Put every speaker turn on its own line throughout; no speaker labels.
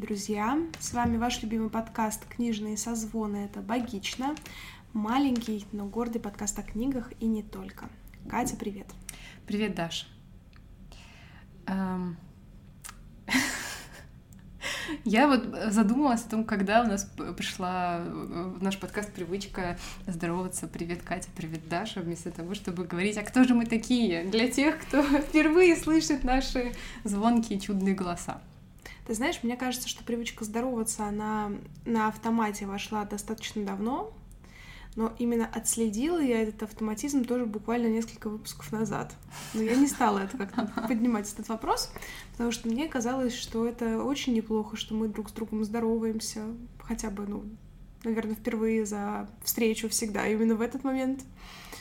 Друзья! С вами ваш любимый подкаст «Книжные созвоны» — это «Богично». Маленький, но гордый подкаст о книгах и не только. Катя, привет!
Привет, Даша! Эм, Я вот задумалась о том, когда у нас пришла в наш подкаст привычка здороваться «Привет, Катя, привет, Даша», вместо того, чтобы говорить «А кто же мы такие?» для тех, кто впервые слышит наши звонкие чудные голоса.
Ты знаешь, мне кажется, что привычка здороваться, она на автомате вошла достаточно давно, но именно отследила я этот автоматизм тоже буквально несколько выпусков назад. Но я не стала это как-то поднимать этот вопрос, потому что мне казалось, что это очень неплохо, что мы друг с другом здороваемся, хотя бы, ну, наверное, впервые за встречу всегда именно в этот момент.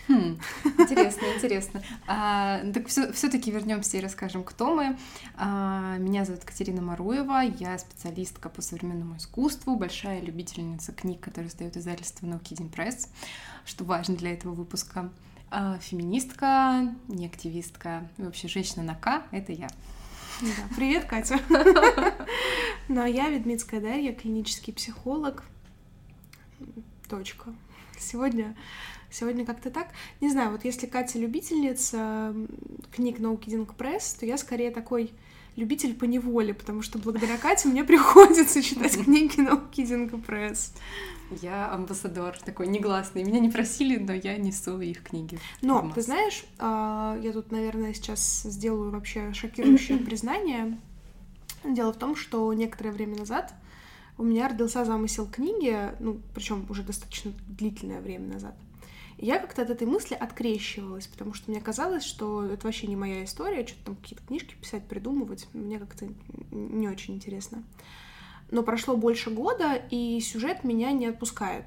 Хм, интересно, интересно. А, так все-таки вернемся и расскажем, кто мы. А, меня зовут Катерина Маруева, я специалистка по современному искусству, большая любительница книг, которые издает издательство Науки День Пресс, что важно для этого выпуска. А, феминистка, не активистка, и вообще женщина на К — это я.
Да. Привет, Катя. Ну, а я Ведмитская Дарья, клинический психолог. Точка. Сегодня Сегодня как-то так. Не знаю, вот если Катя любительница книг науки Динг Пресс, то я скорее такой любитель по неволе, потому что благодаря Кате мне приходится читать книги науки Динг Пресс.
Я амбассадор такой негласный. Меня не просили, но я несу их книги.
Но, ты знаешь, а, я тут, наверное, сейчас сделаю вообще шокирующее признание. Дело в том, что некоторое время назад у меня родился замысел книги, ну, причем уже достаточно длительное время назад я как-то от этой мысли открещивалась, потому что мне казалось, что это вообще не моя история, что-то там какие-то книжки писать, придумывать, мне как-то не очень интересно. Но прошло больше года, и сюжет меня не отпускает.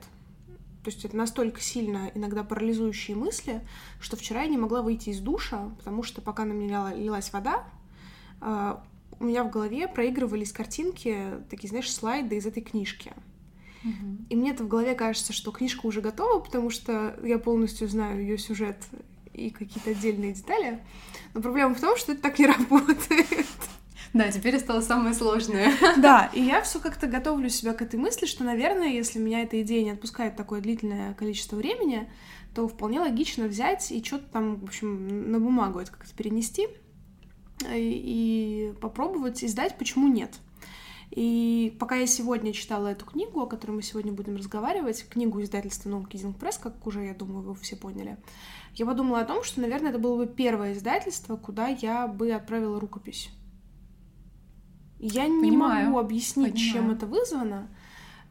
То есть это настолько сильно иногда парализующие мысли, что вчера я не могла выйти из душа, потому что пока на меня лилась вода, а, у меня в голове проигрывались картинки, такие, знаешь, слайды из этой книжки. И мне-то в голове кажется, что книжка уже готова, потому что я полностью знаю ее сюжет и какие-то отдельные детали. Но проблема в том, что это так не работает.
Да, теперь осталось самое сложное.
Да, и я все как-то готовлю себя к этой мысли, что, наверное, если меня эта идея не отпускает такое длительное количество времени, то вполне логично взять и что-то там, в общем, на бумагу это как-то перенести и попробовать издать, почему нет. И пока я сегодня читала эту книгу, о которой мы сегодня будем разговаривать, книгу издательства No Kidding Press, как уже, я думаю, вы все поняли, я подумала о том, что, наверное, это было бы первое издательство, куда я бы отправила рукопись. Я Понимаю. не могу объяснить, Понимаю. чем это вызвано.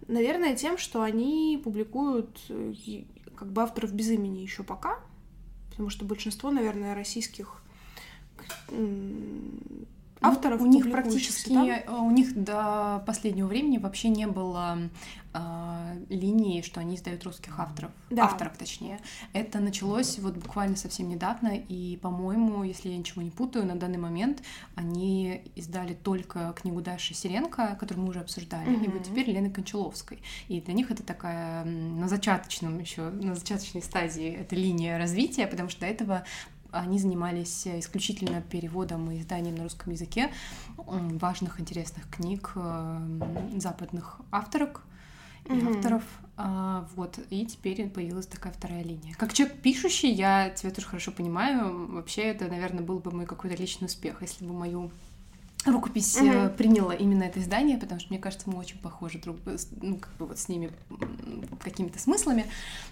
Наверное, тем, что они публикуют э, как бы авторов без имени еще пока, потому что большинство, наверное, российских
ну, авторов. у них практически, там? Э, у них до последнего времени вообще не было э, линии, что они издают русских авторов, да. авторов точнее. Это началось вот буквально совсем недавно, и, по-моему, если я ничего не путаю, на данный момент они издали только книгу Даши Сиренко, которую мы уже обсуждали, mm-hmm. и вот теперь Лены Кончаловской. И для них это такая на зачаточном еще, на зачаточной стадии эта линия развития, потому что до этого они занимались исключительно переводом и изданием на русском языке важных, интересных книг э, западных авторок и mm-hmm. авторов. А, вот, и теперь появилась такая вторая линия. Как человек пишущий, я тебя тоже хорошо понимаю. Вообще, это, наверное, был бы мой какой-то личный успех, если бы мою рукопись угу. приняла именно это издание, потому что мне кажется, мы очень похожи друг ну, как бы вот с ними какими-то смыслами.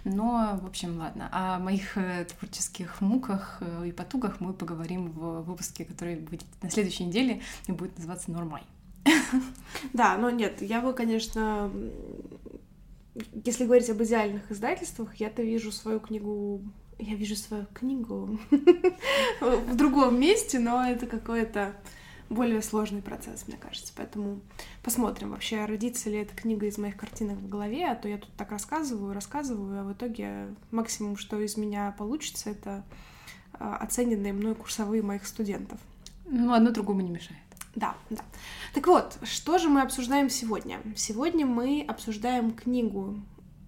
Но, в общем, ладно. О моих э, творческих муках э, и потугах мы поговорим в выпуске, который будет на следующей неделе и будет называться «Нормай».
Да, но нет, я бы, конечно, если говорить об идеальных издательствах, я-то вижу свою книгу я вижу свою книгу в другом месте, но это какое-то более сложный процесс, мне кажется. Поэтому посмотрим вообще, родится ли эта книга из моих картинок в голове, а то я тут так рассказываю, рассказываю, а в итоге максимум, что из меня получится, это а, оцененные мной курсовые моих студентов.
Ну, одно другому не мешает.
Да, да. Так вот, что же мы обсуждаем сегодня? Сегодня мы обсуждаем книгу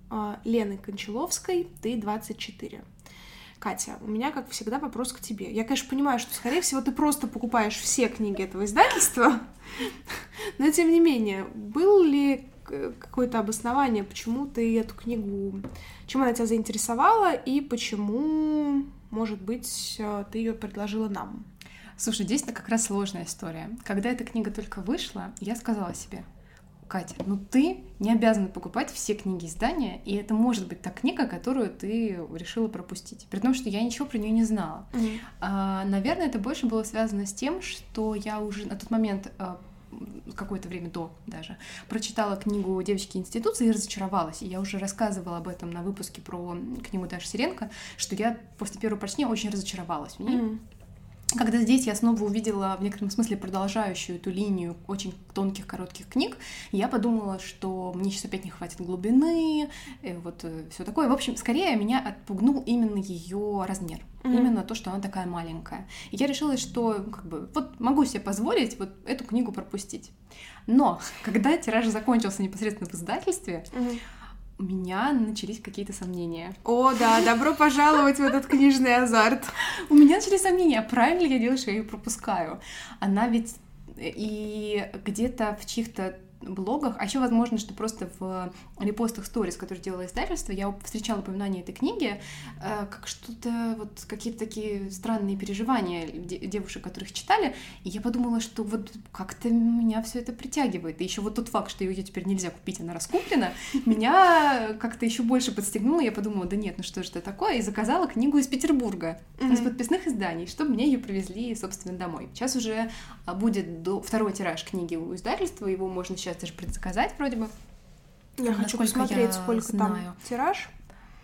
а, Лены Кончаловской «Ты 24». Катя, у меня, как всегда, вопрос к тебе. Я, конечно, понимаю, что, скорее всего, ты просто покупаешь все книги этого издательства, Но тем не менее, был ли какое-то обоснование, почему ты эту книгу, чем она тебя заинтересовала и почему, может быть, э, ты ее предложила нам?
Слушай, здесь это как раз сложная история. Когда эта книга только вышла, я сказала себе, Катя, ну ты не обязана покупать все книги издания, и это может быть та книга, которую ты решила пропустить. При том, что я ничего про нее не знала. Mm-hmm. А, наверное, это больше было связано с тем, что я уже на тот момент а, какое-то время до даже, прочитала книгу «Девочки институции» и разочаровалась. И я уже рассказывала об этом на выпуске про книгу Даши Сиренко, что я после первого прочтения очень разочаровалась в ней. Mm-hmm. Когда здесь я снова увидела в некотором смысле продолжающую эту линию очень тонких, коротких книг, я подумала, что мне сейчас опять не хватит глубины, и вот э, все такое. В общем, скорее меня отпугнул именно ее размер. Mm-hmm. Именно то, что она такая маленькая. И я решила, что как бы вот могу себе позволить вот эту книгу пропустить. Но когда тираж закончился непосредственно в издательстве, mm-hmm у меня начались какие-то сомнения.
О, да, добро пожаловать в этот книжный азарт.
У меня начались сомнения, правильно ли я делаю, что я ее пропускаю. Она ведь и где-то в чьих-то блогах, а еще возможно, что просто в репостах сторис, которые делала издательство, я встречала упоминание этой книги, э, как что-то, вот какие-то такие странные переживания девушек, которых читали, и я подумала, что вот как-то меня все это притягивает. И еще вот тот факт, что ее теперь нельзя купить, она раскуплена, меня как-то еще больше подстегнуло. Я подумала, да нет, ну что же это такое? И заказала книгу из Петербурга, из подписных изданий, чтобы мне ее привезли, собственно, домой. Сейчас уже а, будет до... второй тираж книги у издательства, его можно сейчас даже предзаказать вроде бы.
Я хочу посмотреть, я сколько знаю. там тираж.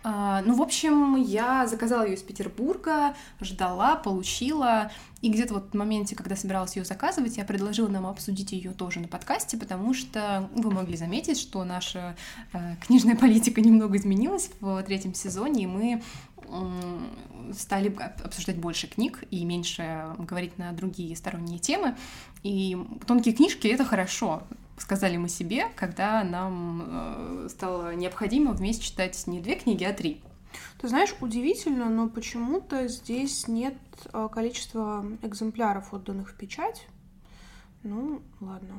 А, ну, в общем, я заказала ее из Петербурга, ждала, получила. И где-то вот в моменте, когда собиралась ее заказывать, я предложила нам обсудить ее тоже на подкасте, потому что вы могли заметить, что наша э, книжная политика немного изменилась в третьем сезоне, и мы э, стали обсуждать больше книг и меньше говорить на другие сторонние темы. И тонкие книжки — это хорошо сказали мы себе, когда нам э, стало необходимо вместе читать не две книги, а три.
Ты знаешь, удивительно, но почему-то здесь нет э, количества экземпляров, отданных в печать. Ну, ладно.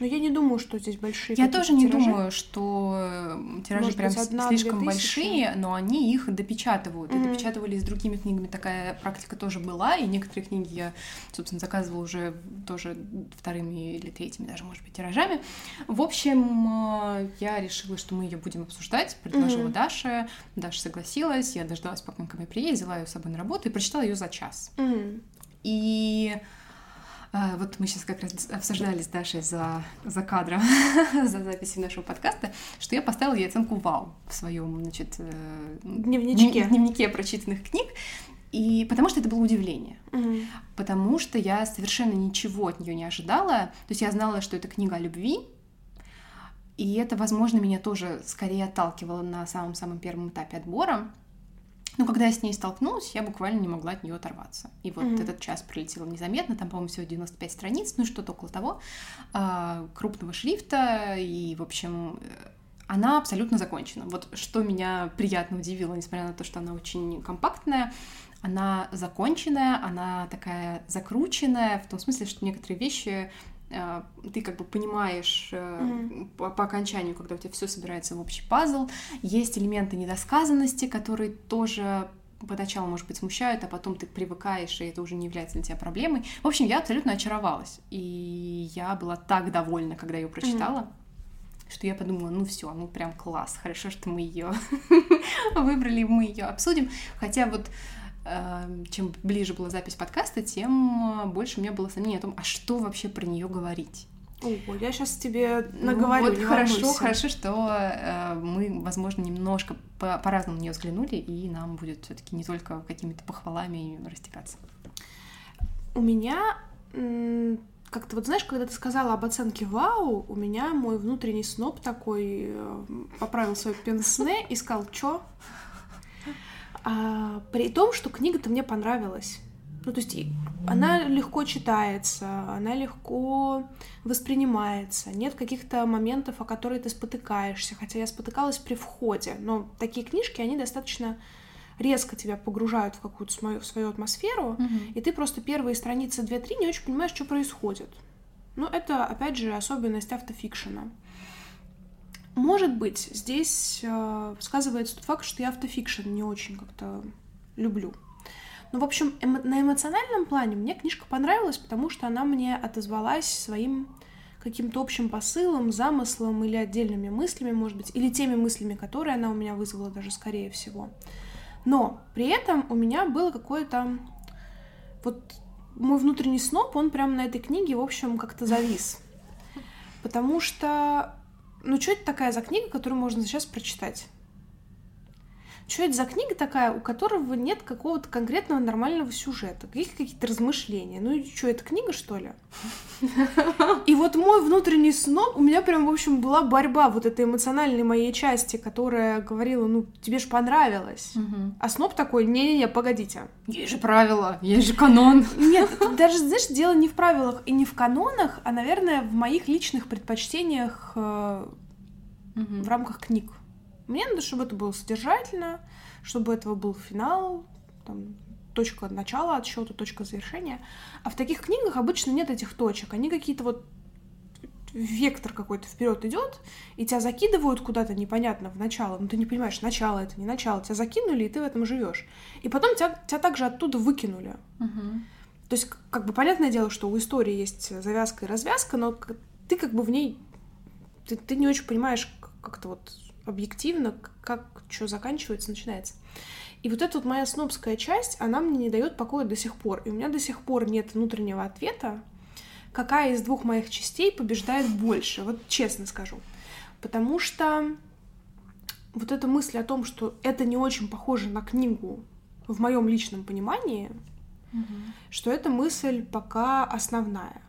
Но я не думаю, что здесь большие.
Я тоже не тиражи. думаю, что э, тиражи Может прям одна, слишком большие, но они их допечатывают. Mm-hmm. И допечатывали с другими книгами. Такая практика тоже была. И некоторые книги я, собственно, заказывала уже тоже вторыми или третьими, даже, может быть, тиражами. В общем, э, я решила, что мы ее будем обсуждать. Предложила mm-hmm. Даше. Даша согласилась. Я дождалась, пока он ко мне приедет, взяла ее с собой на работу и прочитала ее за час. Mm-hmm. И вот мы сейчас как раз обсуждали с Дашей за, за кадром, за записью нашего подкаста, что я поставила ей оценку «Вау» в своем, значит, э,
дневничке.
дневнике прочитанных книг. И потому что это было удивление. Угу. Потому что я совершенно ничего от нее не ожидала. То есть я знала, что это книга о любви. И это, возможно, меня тоже скорее отталкивало на самом-самом первом этапе отбора. Но когда я с ней столкнулась, я буквально не могла от нее оторваться. И вот mm-hmm. этот час пролетел незаметно, там, по-моему, всего 95 страниц, ну что-то около того, а, крупного шрифта, и, в общем, она абсолютно закончена. Вот что меня приятно удивило, несмотря на то, что она очень компактная, она законченная, она такая закрученная, в том смысле, что некоторые вещи Э, ты как бы понимаешь mm-hmm. по, по окончанию, когда у тебя все собирается в общий пазл. Есть элементы недосказанности, которые тоже поначалу, может быть, смущают, а потом ты привыкаешь, и это уже не является для тебя проблемой. В общем, я абсолютно очаровалась. И я была так довольна, когда ее прочитала. Mm-hmm что я подумала, ну все, ну прям класс, хорошо, что мы ее выбрали, мы ее обсудим. Хотя вот чем ближе была запись подкаста, тем э, больше у меня было сомнений о том, а что вообще про нее говорить.
Ого, я сейчас тебе наговорю.
Ну, вот хорошо, волнуйся. хорошо, что э, мы, возможно, немножко по- по-разному на нее взглянули, и нам будет все-таки не только какими-то похвалами растекаться.
У меня как-то вот знаешь, когда ты сказала об оценке вау, у меня мой внутренний сноп такой э, поправил свое пенсне и сказал, чё? А, при том, что книга-то мне понравилась. Ну, то есть она легко читается, она легко воспринимается, нет каких-то моментов, о которых ты спотыкаешься, хотя я спотыкалась при входе, но такие книжки, они достаточно резко тебя погружают в какую-то свою, свою атмосферу, mm-hmm. и ты просто первые страницы 2-3 не очень понимаешь, что происходит. Но это, опять же, особенность автофикшена. Может быть, здесь э, сказывается тот факт, что я автофикшн не очень как-то люблю. Ну, в общем, эмо- на эмоциональном плане мне книжка понравилась, потому что она мне отозвалась своим каким-то общим посылом, замыслом или отдельными мыслями, может быть, или теми мыслями, которые она у меня вызвала даже скорее всего. Но при этом у меня было какое-то... Вот мой внутренний сноп, он прям на этой книге, в общем, как-то завис. Потому что ну, что это такая за книга, которую можно сейчас прочитать? Что это за книга такая, у которого нет какого-то конкретного нормального сюжета? Каких какие-то размышления? Ну, что, это книга, что ли? И вот мой внутренний сноб, у меня прям, в общем, была борьба вот этой эмоциональной моей части, которая говорила, ну, тебе же понравилось. А сноб такой, не-не-не, погодите.
Есть же правила, есть же канон.
Нет, даже, знаешь, дело не в правилах и не в канонах, а, наверное, в моих личных предпочтениях э, в рамках книг. Мне надо, чтобы это было содержательно, чтобы этого был финал, там, точка начала отсчета, точка завершения. А в таких книгах обычно нет этих точек. Они какие-то вот вектор какой-то вперед идет, и тебя закидывают куда-то непонятно в начало. Ну, ты не понимаешь, начало это, не начало. Тебя закинули, и ты в этом живешь. И потом тебя, тебя также оттуда выкинули.
Угу.
То есть, как бы понятное дело, что у истории есть завязка и развязка, но ты как бы в ней ты, ты не очень понимаешь как-то вот объективно, как что заканчивается, начинается. И вот эта вот моя снобская часть, она мне не дает покоя до сих пор. И у меня до сих пор нет внутреннего ответа, какая из двух моих частей побеждает больше. Вот честно скажу. Потому что вот эта мысль о том, что это не очень похоже на книгу в моем личном понимании,
угу.
что эта мысль пока основная.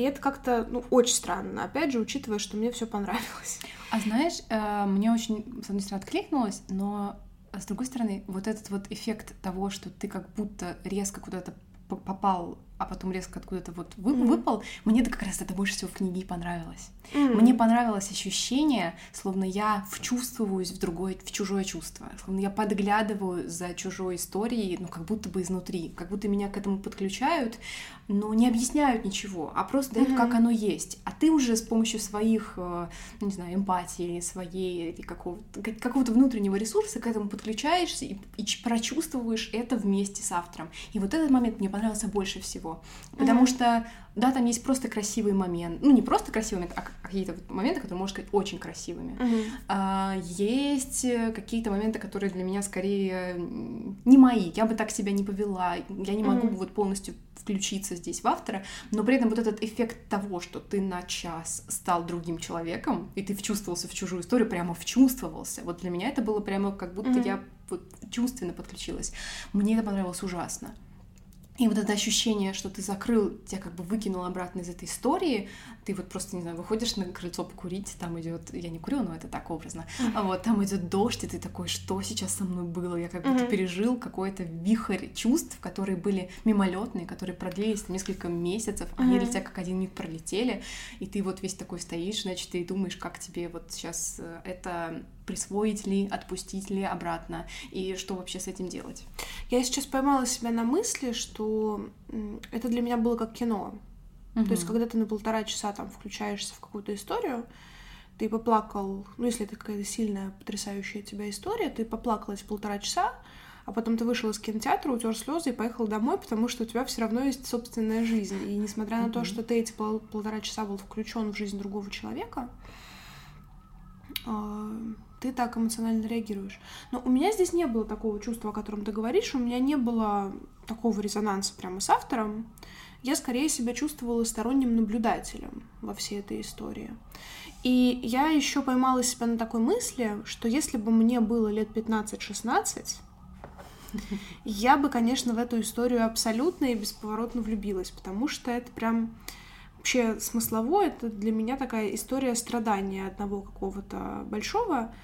И это как-то, ну, очень странно, опять же, учитывая, что мне все понравилось.
А знаешь, э, мне очень, с одной стороны, откликнулось, но с другой стороны, вот этот вот эффект того, что ты как будто резко куда-то попал а потом резко откуда-то вот вы, mm-hmm. выпал, мне это как раз это больше всего в книге понравилось. Mm-hmm. Мне понравилось ощущение, словно я вчувствуюсь в другое, в чужое чувство, словно я подглядываю за чужой историей, ну как будто бы изнутри, как будто меня к этому подключают, но не объясняют ничего, а просто дают, mm-hmm. как оно есть. А ты уже с помощью своих, э, не знаю, эмпатии, своей или какого-то, какого-то внутреннего ресурса к этому подключаешься и, и прочувствуешь это вместе с автором. И вот этот момент мне понравился больше всего его. Потому mm-hmm. что, да, там есть просто красивый момент. Ну, не просто красивый момент, а какие-то вот моменты, которые, можно сказать, очень красивыми.
Mm-hmm.
А, есть э, какие-то моменты, которые для меня скорее не мои. Я бы так себя не повела. Я не могу mm-hmm. вот полностью включиться здесь в автора, но при этом вот этот эффект того, что ты на час стал другим человеком, и ты вчувствовался в чужую историю, прямо вчувствовался. Вот для меня это было прямо как будто mm-hmm. я вот чувственно подключилась. Мне это понравилось ужасно. И вот это ощущение, что ты закрыл, тебя как бы выкинул обратно из этой истории, ты вот просто, не знаю, выходишь на крыльцо покурить, там идет, я не курю, но это так образно, mm-hmm. а вот там идет дождь, и ты такой, что сейчас со мной было? Я как будто mm-hmm. пережил какой-то вихрь чувств, которые были мимолетные, которые продлились несколько месяцев, mm-hmm. они для тебя как один миг пролетели, и ты вот весь такой стоишь, значит, ты думаешь, как тебе вот сейчас э, это присвоить ли, отпустить ли обратно, и что вообще с этим делать.
Я сейчас поймала себя на мысли, что это для меня было как кино. Угу. То есть, когда ты на полтора часа там включаешься в какую-то историю, ты поплакал, ну, если это какая-то сильная, потрясающая тебя история, ты поплакал эти полтора часа, а потом ты вышел из кинотеатра, утер слезы и поехал домой, потому что у тебя все равно есть собственная жизнь. И несмотря на mm-hmm. то, что ты эти пол- полтора часа был включен в жизнь другого человека, а, ты так эмоционально реагируешь. Но у меня здесь не было такого чувства, о котором ты говоришь, у меня не было такого резонанса прямо с автором. Я скорее себя чувствовала сторонним наблюдателем во всей этой истории. И я еще поймала себя на такой мысли, что если бы мне было лет 15-16, я бы, конечно, в эту историю абсолютно и бесповоротно влюбилась, потому что это прям вообще смыслово, это для меня такая история страдания одного какого-то большого,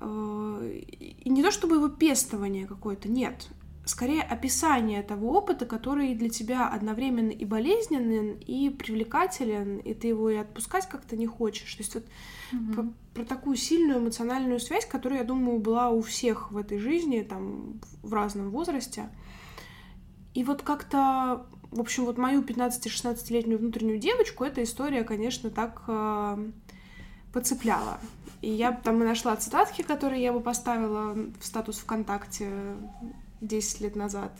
и не то чтобы его пестование какое-то, нет, скорее описание того опыта, который для тебя одновременно и болезненен, и привлекателен, и ты его и отпускать как-то не хочешь. То есть вот mm-hmm. про, про такую сильную эмоциональную связь, которая, я думаю, была у всех в этой жизни, там, в разном возрасте. И вот как-то в общем, вот мою 15-16-летнюю внутреннюю девочку эта история, конечно, так э, поцепляла. И я там и нашла цитатки, которые я бы поставила в статус ВКонтакте 10 лет назад.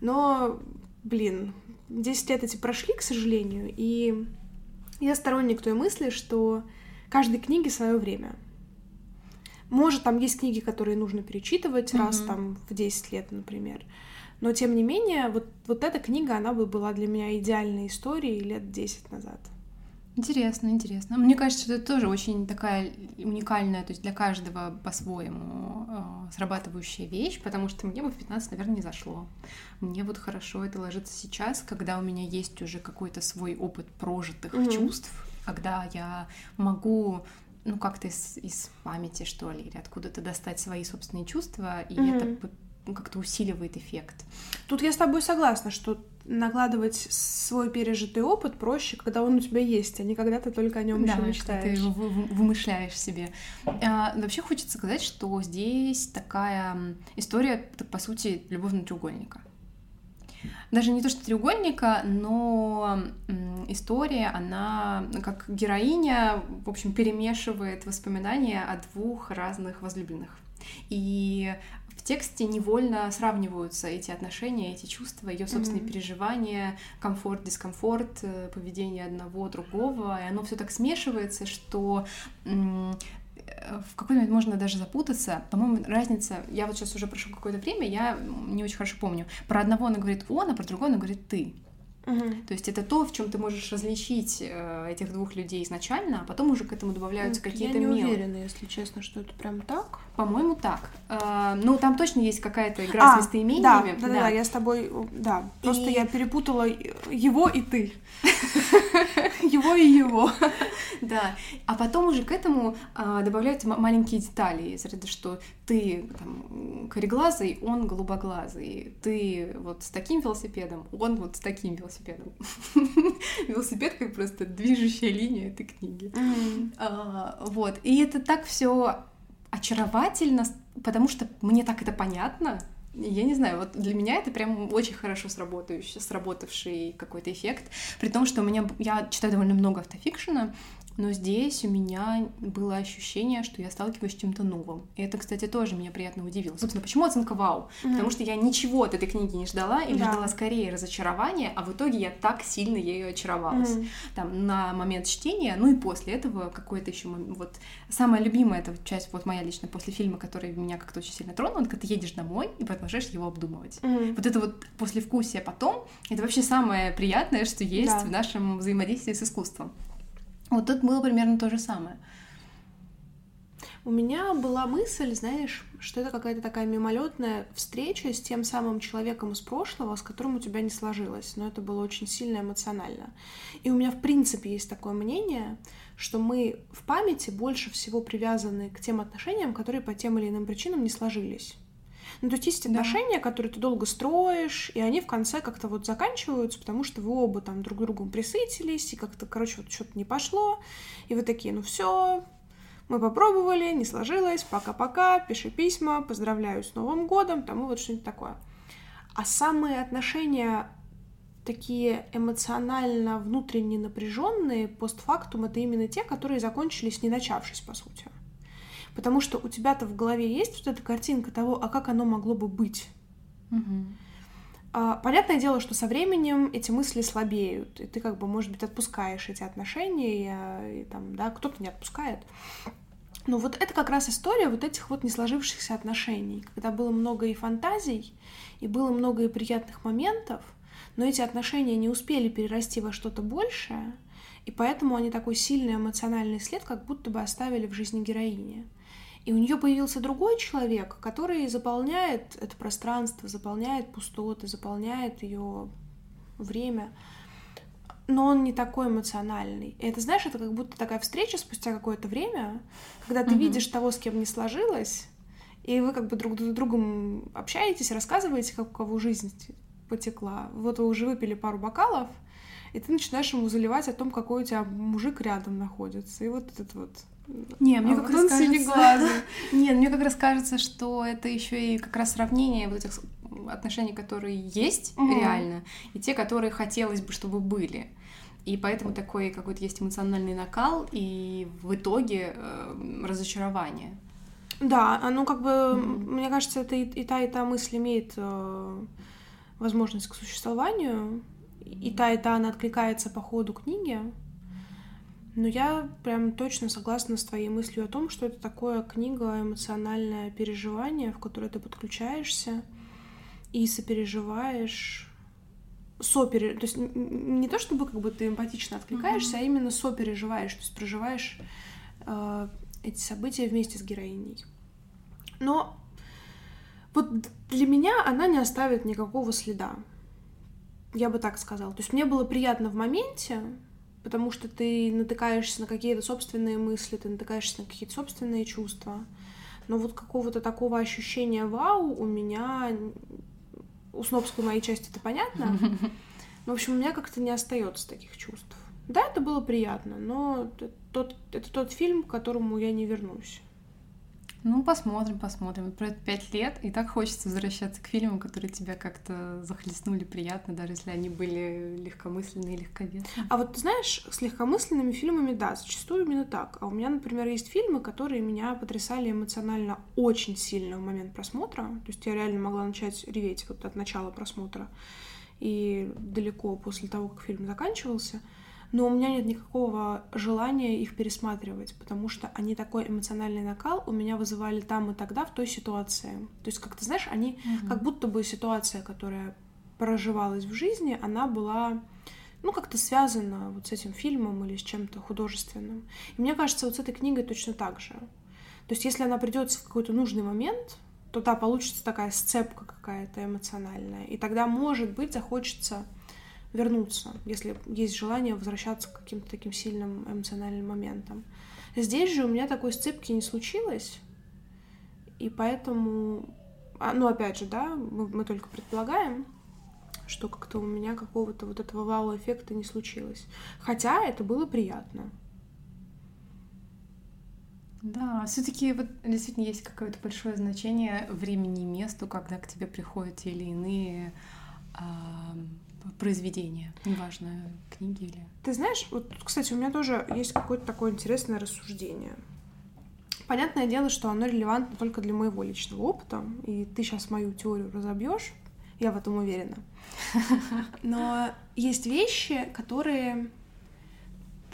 Но, блин, 10 лет эти прошли, к сожалению, и я сторонник той мысли, что каждой книге свое время. Может, там есть книги, которые нужно перечитывать mm-hmm. раз там в 10 лет, например. Но, тем не менее, вот, вот эта книга, она бы была для меня идеальной историей лет 10 назад.
Интересно, интересно. Мне кажется, что это тоже очень такая уникальная, то есть для каждого по-своему э, срабатывающая вещь, потому что мне бы в 15, наверное, не зашло. Мне вот хорошо это ложится сейчас, когда у меня есть уже какой-то свой опыт прожитых mm-hmm. чувств, когда я могу ну, как-то из, из памяти, что ли, или откуда-то достать свои собственные чувства, и mm-hmm. это как-то усиливает эффект.
Тут я с тобой согласна, что накладывать свой пережитый опыт проще, когда он у тебя есть, а не когда ты только о нем да, еще мечтаешь.
ты его вымышляешь себе. А, вообще хочется сказать, что здесь такая история, по сути, любовного треугольника. Даже не то, что треугольника, но история, она как героиня, в общем, перемешивает воспоминания о двух разных возлюбленных. И в тексте невольно сравниваются эти отношения, эти чувства, ее собственные mm-hmm. переживания, комфорт, дискомфорт, э, поведение одного, другого, и оно все так смешивается, что в какой момент можно даже запутаться. По-моему, разница, я вот сейчас уже прошло какое-то время, я не очень хорошо помню. Про одного она говорит он, а про другого она говорит ты. Угу. То есть это то, в чем ты можешь различить э, этих двух людей изначально, а потом уже к этому добавляются ну, какие-то
мелочи. Я не уверена, если честно, что это прям так.
По-моему, так. Э, ну, там точно есть какая-то игра а, с местоимениями.
Да, да, да, да, я с тобой, да. Просто и... я перепутала его и ты. Его и его.
Да. А потом уже к этому а, добавляются маленькие детали из ряда, что ты там кореглазый, он голубоглазый. Ты вот с таким велосипедом, он вот с таким велосипедом. Велосипед как просто движущая линия этой книги. А, вот. И это так все очаровательно, потому что мне так это понятно, я не знаю, вот для меня это прям очень хорошо сработающий, сработавший какой-то эффект, при том, что у меня, я читаю довольно много автофикшена, но здесь у меня было ощущение, что я сталкиваюсь с чем-то новым. И это, кстати, тоже меня приятно удивило. Собственно, почему оценка вау? Mm-hmm. Потому что я ничего от этой книги не ждала, или да. ждала скорее разочарования, а в итоге я так сильно ею очаровалась. Mm-hmm. Там, на момент чтения, ну и после этого какой-то еще вот самая любимая эта часть, вот моя лично после фильма, который меня как-то очень сильно тронул, когда ты едешь домой и продолжаешь его обдумывать. Mm-hmm. Вот это вот послевкусие потом, это вообще самое приятное, что есть да. в нашем взаимодействии с искусством. Вот тут было примерно то же самое.
У меня была мысль, знаешь, что это какая-то такая мимолетная встреча с тем самым человеком из прошлого, с которым у тебя не сложилось, но это было очень сильно эмоционально. И у меня, в принципе, есть такое мнение, что мы в памяти больше всего привязаны к тем отношениям, которые по тем или иным причинам не сложились. Ну, то есть есть отношения, да. которые ты долго строишь, и они в конце как-то вот заканчиваются, потому что вы оба там друг другу присытились, и как-то, короче, вот что-то не пошло, и вы такие, ну все, мы попробовали, не сложилось, пока-пока, пиши письма, поздравляю с Новым годом, там и вот что-нибудь такое. А самые отношения такие эмоционально внутренне напряженные постфактум это именно те, которые закончились не начавшись, по сути. Потому что у тебя-то в голове есть вот эта картинка того, а как оно могло бы быть. Угу. А, понятное дело, что со временем эти мысли слабеют, и ты как бы, может быть, отпускаешь эти отношения, и, и там, да, кто-то не отпускает. Но вот это как раз история вот этих вот не сложившихся отношений, когда было много и фантазий, и было много и приятных моментов, но эти отношения не успели перерасти во что-то большее, и поэтому они такой сильный эмоциональный след как будто бы оставили в жизни героини. И у нее появился другой человек, который заполняет это пространство, заполняет пустоты, заполняет ее время. Но он не такой эмоциональный. И это, знаешь, это как будто такая встреча спустя какое-то время, когда ты mm-hmm. видишь того, с кем не сложилось, и вы как бы друг с другом общаетесь, рассказываете, как у кого жизнь потекла. Вот вы уже выпили пару бокалов, и ты начинаешь ему заливать о том, какой у тебя мужик рядом находится. И вот этот вот
не, мне а как раз кажется... Не, мне как раз кажется, что это еще и как раз сравнение вот этих отношения, которые есть угу. реально, и те, которые хотелось бы, чтобы были. И поэтому такой какой-то есть эмоциональный накал, и в итоге э, разочарование.
Да, ну как бы, mm-hmm. мне кажется, это и, и та, и та мысль имеет э, возможность к существованию, и та, и та она откликается по ходу книги. Но я прям точно согласна с твоей мыслью о том, что это такое книга эмоциональное переживание, в которое ты подключаешься и сопереживаешь сопере... То есть не то, чтобы как бы ты эмпатично откликаешься, mm-hmm. а именно сопереживаешь, то есть проживаешь э, эти события вместе с героиней. Но вот для меня она не оставит никакого следа. Я бы так сказала. То есть мне было приятно в моменте, потому что ты натыкаешься на какие-то собственные мысли, ты натыкаешься на какие-то собственные чувства. Но вот какого-то такого ощущения вау у меня у снобской моей части это понятно. Но, в общем, у меня как-то не остается таких чувств. Да, это было приятно, но тот, это тот фильм, к которому я не вернусь.
Ну, посмотрим, посмотрим. Про пять лет, и так хочется возвращаться к фильмам, которые тебя как-то захлестнули приятно, даже если они были легкомысленные и легковесные.
А вот знаешь, с легкомысленными фильмами, да, зачастую именно так. А у меня, например, есть фильмы, которые меня потрясали эмоционально очень сильно в момент просмотра. То есть я реально могла начать реветь вот от начала просмотра и далеко после того, как фильм заканчивался но у меня нет никакого желания их пересматривать, потому что они такой эмоциональный накал у меня вызывали там и тогда в той ситуации. То есть, как ты знаешь, они угу. как будто бы ситуация, которая проживалась в жизни, она была ну, как-то связана вот с этим фильмом или с чем-то художественным. И мне кажется, вот с этой книгой точно так же. То есть, если она придется в какой-то нужный момент, то да, получится такая сцепка какая-то эмоциональная. И тогда, может быть, захочется вернуться, если есть желание возвращаться к каким-то таким сильным эмоциональным моментам. Здесь же у меня такой сцепки не случилось, и поэтому, а, ну опять же, да, мы, мы только предполагаем, что как-то у меня какого-то вот этого вау-эффекта не случилось. Хотя это было приятно.
Да, все-таки вот действительно есть какое-то большое значение времени и месту, когда к тебе приходят те или иные произведения, неважно, книги или...
Ты знаешь, вот, кстати, у меня тоже есть какое-то такое интересное рассуждение. Понятное дело, что оно релевантно только для моего личного опыта, и ты сейчас мою теорию разобьешь, я в этом уверена. Но есть вещи, которые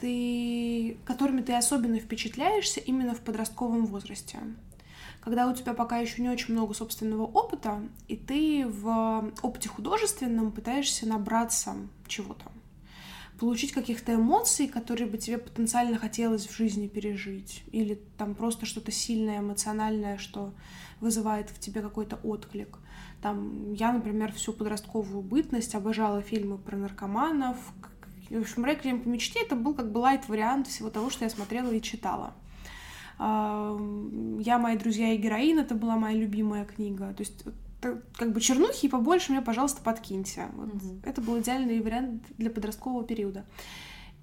ты, которыми ты особенно впечатляешься именно в подростковом возрасте когда у тебя пока еще не очень много собственного опыта, и ты в опыте художественном пытаешься набраться чего-то, получить каких-то эмоций, которые бы тебе потенциально хотелось в жизни пережить, или там просто что-то сильное, эмоциональное, что вызывает в тебе какой-то отклик. Там, я, например, всю подростковую бытность обожала фильмы про наркоманов. В общем, «Реквием по мечте» это был как бы лайт-вариант всего того, что я смотрела и читала. Я, мои друзья и героин, это была моя любимая книга. То есть как бы чернухи и побольше мне, пожалуйста, подкиньте. Вот. Угу. Это был идеальный вариант для подросткового периода.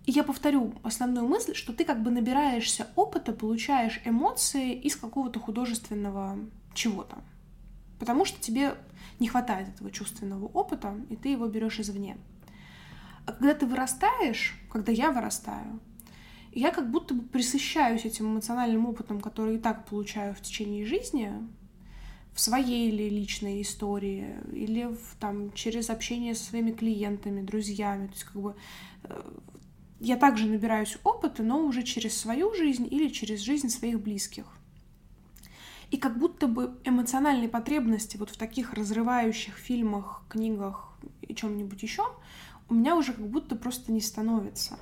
И я повторю основную мысль, что ты как бы набираешься опыта, получаешь эмоции из какого-то художественного чего-то. Потому что тебе не хватает этого чувственного опыта, и ты его берешь извне. А когда ты вырастаешь, когда я вырастаю, я как будто бы присыщаюсь этим эмоциональным опытом, который и так получаю в течение жизни, в своей или личной истории, или в, там, через общение со своими клиентами, друзьями. То есть как бы э, я также набираюсь опыта, но уже через свою жизнь или через жизнь своих близких. И как будто бы эмоциональные потребности вот в таких разрывающих фильмах, книгах и чем-нибудь еще у меня уже как будто просто не становится.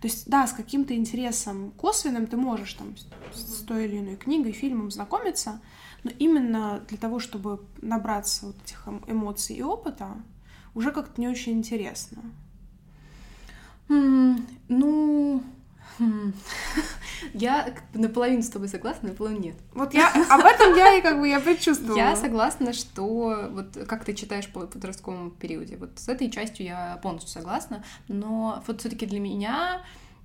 То есть, да, с каким-то интересом косвенным ты можешь там с той или иной книгой, фильмом знакомиться, но именно для того, чтобы набраться вот этих эм, эмоций и опыта, уже как-то не очень интересно.
Ну. Я наполовину с тобой согласна, наполовину нет.
Вот я об этом я и как бы я предчувствовала.
Я согласна, что вот как ты читаешь по подростковому периоде, вот с этой частью я полностью согласна, но вот все-таки для меня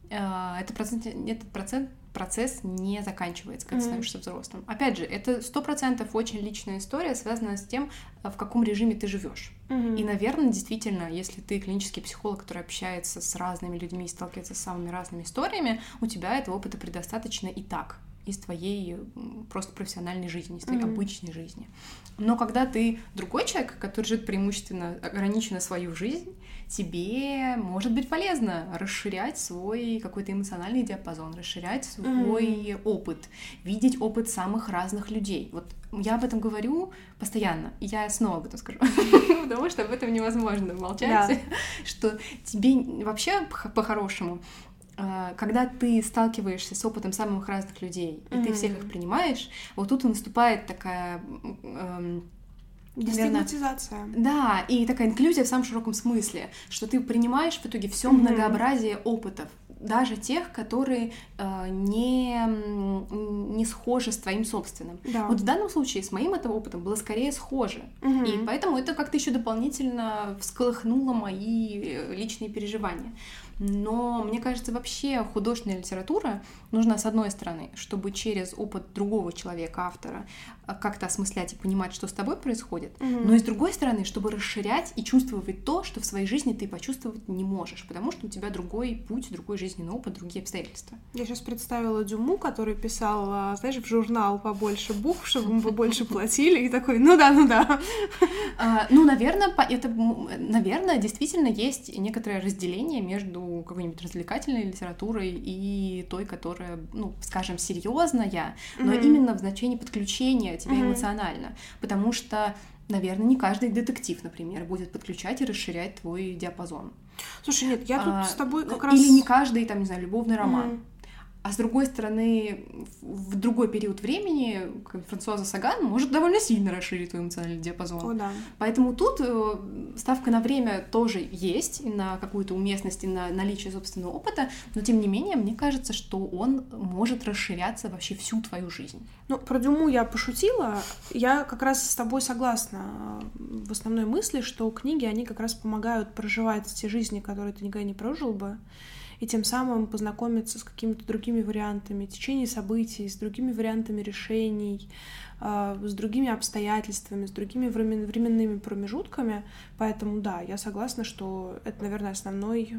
э, этот процент, этот процент процесс не заканчивается, когда mm-hmm. становишься взрослым. Опять же, это сто процентов очень личная история, связанная с тем, в каком режиме ты живешь. Mm-hmm. И, наверное, действительно, если ты клинический психолог, который общается с разными людьми и сталкивается с самыми разными историями, у тебя этого опыта предостаточно и так из твоей просто профессиональной жизни, из твоей mm-hmm. обычной жизни. Но когда ты другой человек, который живет преимущественно ограниченно свою жизнь, тебе может быть полезно расширять свой какой-то эмоциональный диапазон, расширять свой mm-hmm. опыт, видеть опыт самых разных людей. Вот я об этом говорю постоянно, и я снова об этом скажу, потому что об этом невозможно молчать, что тебе вообще по-хорошему а, когда ты сталкиваешься с опытом самых разных людей, и mm-hmm. ты всех их принимаешь, вот тут и наступает такая... Эм,
Дестигматизация.
Да, и такая инклюзия в самом широком смысле, что ты принимаешь в итоге все mm-hmm. многообразие опытов, даже тех, которые э, не, не схожи с твоим собственным. Да. Вот в данном случае с моим этого опытом было скорее схоже. Угу. И поэтому это как-то еще дополнительно всколыхнуло мои э, личные переживания. Но мне кажется, вообще художественная литература нужна с одной стороны, чтобы через опыт другого человека, автора, а, как-то осмыслять и понимать, что с тобой происходит, mm-hmm. но и с другой стороны, чтобы расширять и чувствовать то, что в своей жизни ты почувствовать не можешь, потому что у тебя другой путь, другой жизненный опыт, другие обстоятельства.
Я сейчас представила Дюму, который писал, а, знаешь, в журнал побольше букв, чтобы ему побольше платили, и такой, ну да, ну да.
А, ну, наверное, это, наверное, действительно есть некоторое разделение между какой-нибудь развлекательной литературой и той, которая, ну, скажем, серьезная, но mm-hmm. именно в значении подключения тебя mm-hmm. эмоционально. Потому что, наверное, не каждый детектив, например, будет подключать и расширять твой диапазон.
Слушай, нет, я тут а, с тобой как
раз... Или не каждый, там, не знаю, любовный роман. Mm-hmm. А с другой стороны, в другой период времени Франсуаза Саган может довольно сильно расширить твой эмоциональный диапазон.
О, да.
Поэтому тут э, ставка на время тоже есть, на какую-то уместность, и на наличие собственного опыта, но тем не менее, мне кажется, что он может расширяться вообще всю твою жизнь.
Ну, про Дюму я пошутила. Я как раз с тобой согласна в основной мысли, что книги, они как раз помогают проживать те жизни, которые ты никогда не прожил бы и тем самым познакомиться с какими-то другими вариантами течения событий, с другими вариантами решений, а, с другими обстоятельствами, с другими временными промежутками. Поэтому да, я согласна, что это, наверное, основной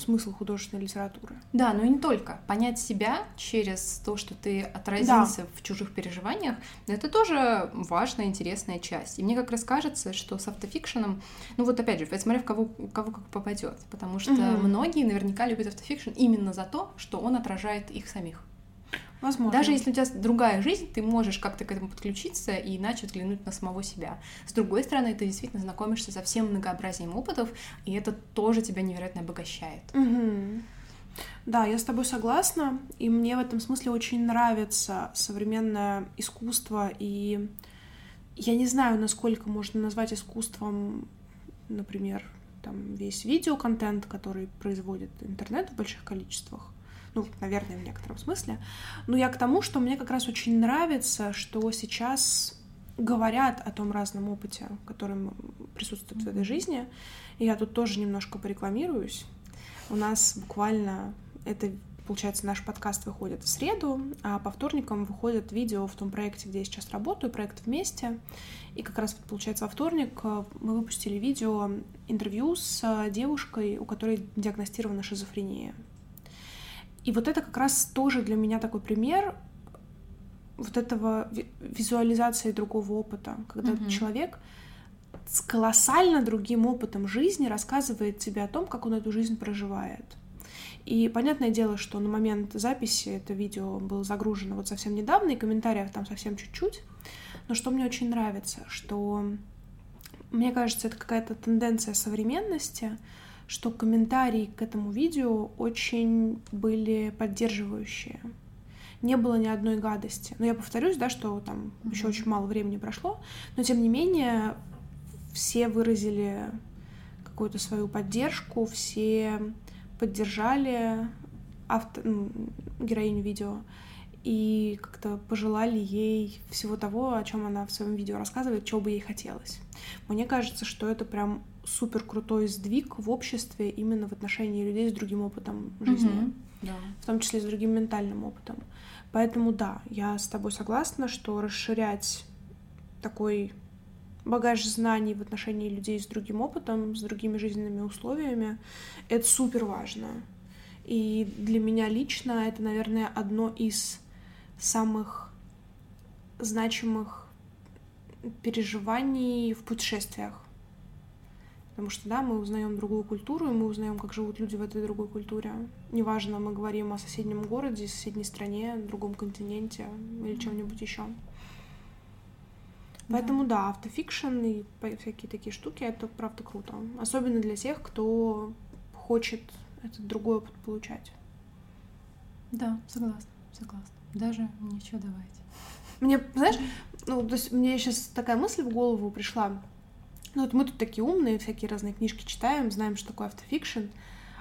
смысл художественной литературы.
Да, но и не только. Понять себя через то, что ты отразился да. в чужих переживаниях, это тоже важная, интересная часть. И мне как раз кажется, что с автофикшеном, ну вот опять же, смотря в кого, кого как попадет, потому что угу. многие наверняка любят автофикшн именно за то, что он отражает их самих.
Возможно.
Даже если у тебя другая жизнь, ты можешь как-то к этому подключиться и иначе взглянуть на самого себя. С другой стороны, ты действительно знакомишься со всем многообразием опытов, и это тоже тебя невероятно обогащает.
Угу. Да, я с тобой согласна, и мне в этом смысле очень нравится современное искусство, и я не знаю, насколько можно назвать искусством, например, там весь видеоконтент, который производит интернет в больших количествах, ну, наверное, в некотором смысле. Но я к тому, что мне как раз очень нравится, что сейчас говорят о том разном опыте, который присутствует в этой жизни. И я тут тоже немножко порекламируюсь. У нас буквально это получается, наш подкаст выходит в среду, а по вторникам выходит видео в том проекте, где я сейчас работаю, проект «Вместе». И как раз, получается, во вторник э, мы выпустили видео интервью с э, девушкой, у которой диагностирована шизофрения. И вот это как раз тоже для меня такой пример вот этого визуализации другого опыта, когда mm-hmm. человек с колоссально другим опытом жизни рассказывает тебе о том, как он эту жизнь проживает. И понятное дело, что на момент записи это видео было загружено вот совсем недавно, и комментариев там совсем чуть-чуть. Но что мне очень нравится, что мне кажется, это какая-то тенденция современности, что комментарии к этому видео очень были поддерживающие. Не было ни одной гадости. Но я повторюсь, да, что там mm-hmm. еще очень мало времени прошло, но тем не менее все выразили какую-то свою поддержку, все поддержали авто, ну, героиню видео и как-то пожелали ей всего того, о чем она в своем видео рассказывает, чего бы ей хотелось. Мне кажется, что это прям супер крутой сдвиг в обществе именно в отношении людей с другим опытом жизни. Mm-hmm. Да. В том числе с другим ментальным опытом. Поэтому да, я с тобой согласна, что расширять такой багаж знаний в отношении людей с другим опытом, с другими жизненными условиями, это супер важно. И для меня лично это, наверное, одно из самых значимых переживаний в путешествиях. Потому что, да, мы узнаем другую культуру, и мы узнаем, как живут люди в этой другой культуре. Неважно, мы говорим о соседнем городе, соседней стране, другом континенте или чем-нибудь еще. Поэтому да, да автофикшн и всякие такие штуки это правда круто. Особенно для тех, кто хочет этот другой опыт получать.
Да, согласна, согласна. Даже ничего давайте.
Мне, знаешь, ну, то есть мне сейчас такая мысль в голову пришла. Ну вот мы тут такие умные, всякие разные книжки читаем, знаем, что такое автофикшн.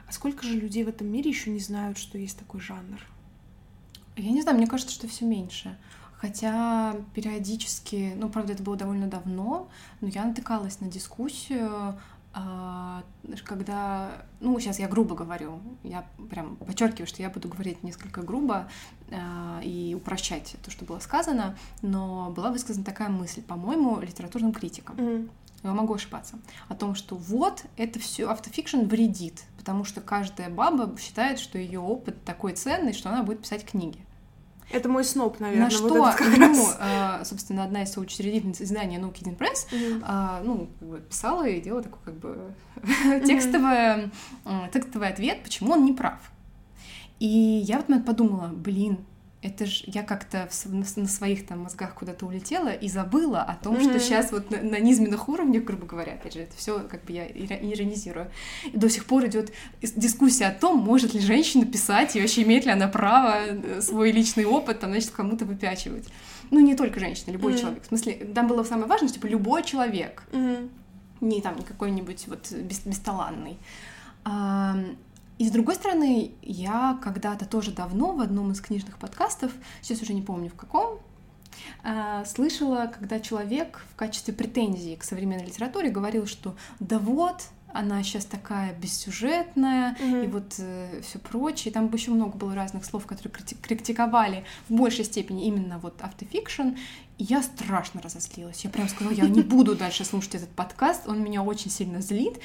А сколько же людей в этом мире еще не знают, что есть такой жанр?
Я не знаю, мне кажется, что все меньше. Хотя периодически, ну, правда, это было довольно давно, но я натыкалась на дискуссию, когда, ну, сейчас я грубо говорю, я прям подчеркиваю, что я буду говорить несколько грубо а, и упрощать то, что было сказано, но была высказана такая мысль, по-моему, литературным критикам. Mm-hmm я могу ошибаться, о том, что вот это все автофикшн вредит, потому что каждая баба считает, что ее опыт такой ценный, что она будет писать книги.
Это мой сноп, наверное. На
что, вот ну, э, собственно, одна из соучредительниц издания «Науки Hidden Press», mm-hmm. ну, как бы писала и делала такой, как бы, текстовый, э, текстовый ответ, почему он не прав. И я в этот момент подумала, блин, это же я как-то на своих там мозгах куда-то улетела и забыла о том, mm-hmm. что сейчас вот на, на низменных уровнях, грубо говоря, опять же, это все как бы я иронизирую. И до сих пор идет дискуссия о том, может ли женщина писать и вообще имеет ли она право э, свой личный опыт там, значит, кому-то выпячивать. Ну, не только женщина, любой mm-hmm. человек. В смысле, там было самое важное, типа, любой человек. Mm-hmm. Не там какой-нибудь вот бес- бесталанный. И с другой стороны, я когда-то тоже давно в одном из книжных подкастов, сейчас уже не помню в каком, а, слышала, когда человек в качестве претензии к современной литературе говорил, что да вот, она сейчас такая бессюжетная mm-hmm. и вот э, все прочее. Там еще много было разных слов, которые критиковали в большей степени именно вот автофикшн. И я страшно разозлилась. Я прям сказала, я не буду дальше слушать этот подкаст, он меня очень сильно злит.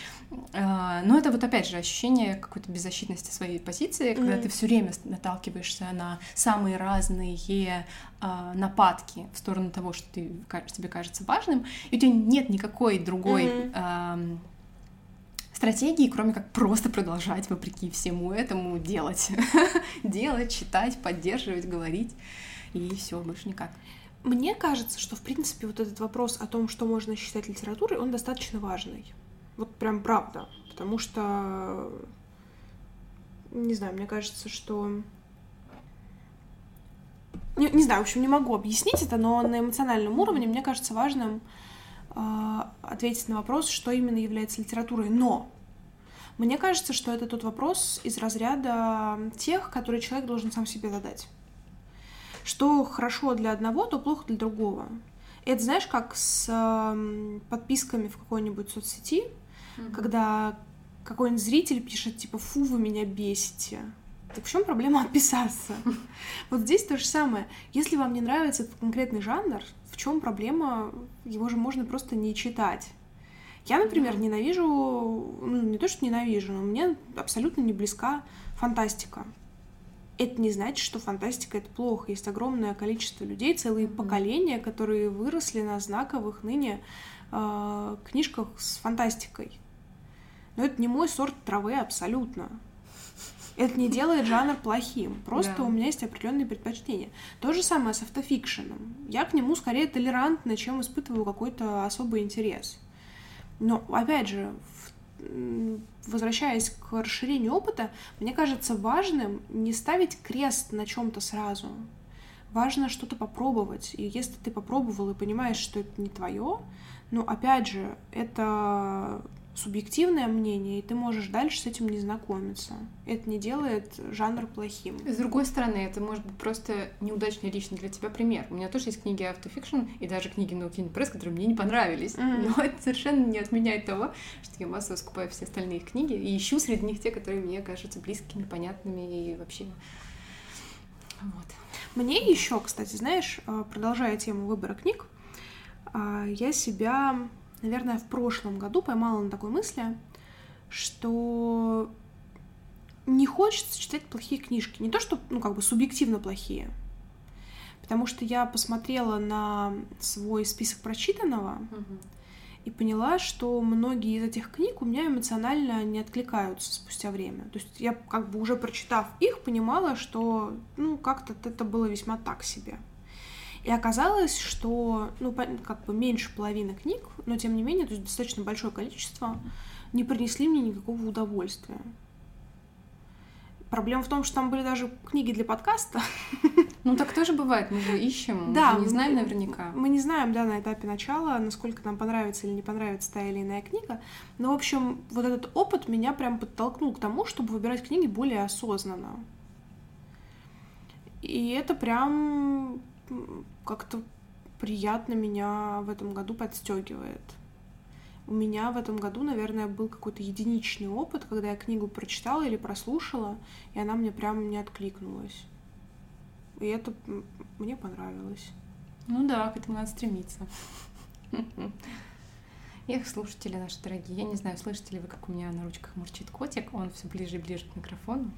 Э, но это вот опять же ощущение какой-то беззащитности своей позиции, когда ты все время наталкиваешься на самые разные э, нападки в сторону того, что ты, тебе кажется важным, и у тебя нет никакой другой стратегии, кроме как просто продолжать вопреки всему этому делать. делать, читать, поддерживать, говорить. И все, больше никак.
Мне кажется, что, в принципе, вот этот вопрос о том, что можно считать литературой, он достаточно важный. Вот прям правда. Потому что, не знаю, мне кажется, что... Не, не знаю, в общем, не могу объяснить это, но на эмоциональном уровне мне кажется важным а, ответить на вопрос, что именно является литературой. Но мне кажется, что это тот вопрос из разряда тех, которые человек должен сам себе задать. Что хорошо для одного, то плохо для другого. Это знаешь, как с подписками в какой-нибудь соцсети, mm-hmm. когда какой-нибудь зритель пишет, типа, фу, вы меня бесите. Так в чем проблема отписаться? Вот здесь то же самое. Если вам не нравится этот конкретный жанр, в чем проблема? Его же можно просто не читать. Я, например, ненавижу, ну, не то, что ненавижу, но мне абсолютно не близка фантастика. Это не значит, что фантастика это плохо. Есть огромное количество людей, целые mm-hmm. поколения, которые выросли на знаковых ныне э, книжках с фантастикой. Но это не мой сорт травы абсолютно. Это не делает жанр плохим. Просто да. у меня есть определенные предпочтения. То же самое с автофикшеном. Я к нему скорее толерантна, чем испытываю какой-то особый интерес. Но, опять же, возвращаясь к расширению опыта, мне кажется важным не ставить крест на чем-то сразу. Важно что-то попробовать. И если ты попробовал и понимаешь, что это не твое, ну, опять же, это субъективное мнение, и ты можешь дальше с этим не знакомиться. Это не делает жанр плохим.
С другой стороны, это может быть просто неудачный лично для тебя пример. У меня тоже есть книги автофикшн и даже книги No King Press, которые мне не понравились. Mm-hmm. Но это совершенно не отменяет того, что я массово скупаю все остальные книги и ищу среди них те, которые мне кажутся близкими, понятными и вообще... Вот.
Мне еще, кстати, знаешь, э, продолжая тему выбора книг, э, я себя наверное, в прошлом году поймала на такой мысли, что не хочется читать плохие книжки. Не то, что, ну, как бы субъективно плохие. Потому что я посмотрела на свой список прочитанного угу. и поняла, что многие из этих книг у меня эмоционально не откликаются спустя время. То есть я, как бы уже прочитав их, понимала, что, ну, как-то это было весьма так себе. И оказалось, что, ну, как бы меньше половины книг, но тем не менее, то есть достаточно большое количество, не принесли мне никакого удовольствия. Проблема в том, что там были даже книги для подкаста.
Ну так тоже бывает, мы же ищем, да, мы не знаем наверняка.
Мы не знаем, да, на этапе начала, насколько нам понравится или не понравится та или иная книга. Но, в общем, вот этот опыт меня прям подтолкнул к тому, чтобы выбирать книги более осознанно. И это прям как-то приятно меня в этом году подстегивает. У меня в этом году, наверное, был какой-то единичный опыт, когда я книгу прочитала или прослушала, и она мне прям не откликнулась. И это мне понравилось.
Ну да, к этому надо стремиться. Эх, слушатели наши дорогие, я не знаю, слышите ли вы, как у меня на ручках мурчит котик, он все ближе и ближе к микрофону.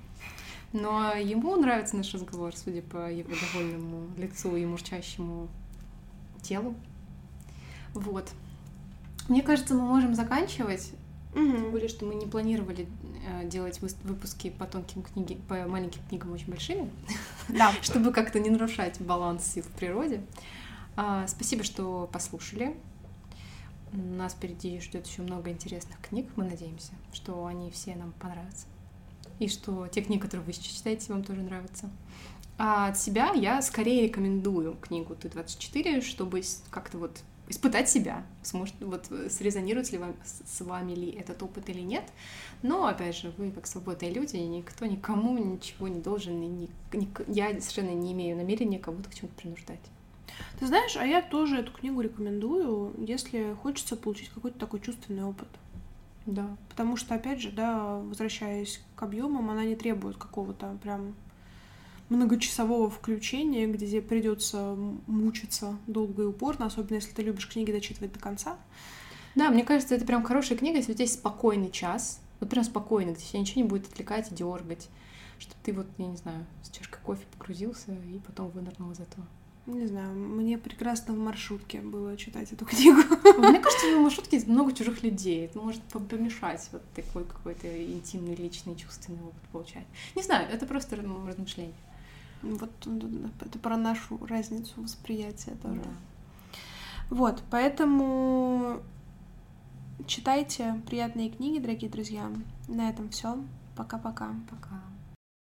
Но ему нравится наш разговор, судя по его довольному лицу и мурчащему телу. Вот. Мне кажется, мы можем заканчивать. Угу. Тем более, что мы не планировали э, делать выпуски по тонким книгам, по маленьким книгам очень большими. Да. Чтобы как-то не нарушать баланс сил в природе. А, спасибо, что послушали. Нас впереди ждет еще много интересных книг. Мы надеемся, что они все нам понравятся и что те книги, которые вы сейчас читаете, вам тоже нравятся. А от себя я скорее рекомендую книгу «Ты-24», чтобы как-то вот испытать себя, сможет, вот срезонирует ли вам, с вами ли этот опыт или нет. Но, опять же, вы как свободные люди, никто никому ничего не должен, и ни, ни, я совершенно не имею намерения кого-то к чему-то принуждать.
Ты знаешь, а я тоже эту книгу рекомендую, если хочется получить какой-то такой чувственный опыт. Да. Потому что, опять же, да, возвращаясь к объемам, она не требует какого-то прям многочасового включения, где придется мучиться долго и упорно, особенно если ты любишь книги дочитывать до конца.
Да, мне кажется, это прям хорошая книга, если у тебя есть спокойный час, вот прям спокойный, где тебя ничего не будет отвлекать и дергать, чтобы ты вот, я не знаю, с чашкой кофе погрузился и потом вынырнул из этого.
Не знаю, мне прекрасно в маршрутке было читать эту книгу.
Мне кажется, в маршрутке много чужих людей. Это может помешать вот такой какой-то интимный, личный, чувственный опыт получать. Не знаю, это просто размышление.
Вот это про нашу разницу восприятия тоже. Да. Вот, поэтому читайте приятные книги, дорогие друзья. На этом все. Пока-пока.
Пока. -пока. Пока.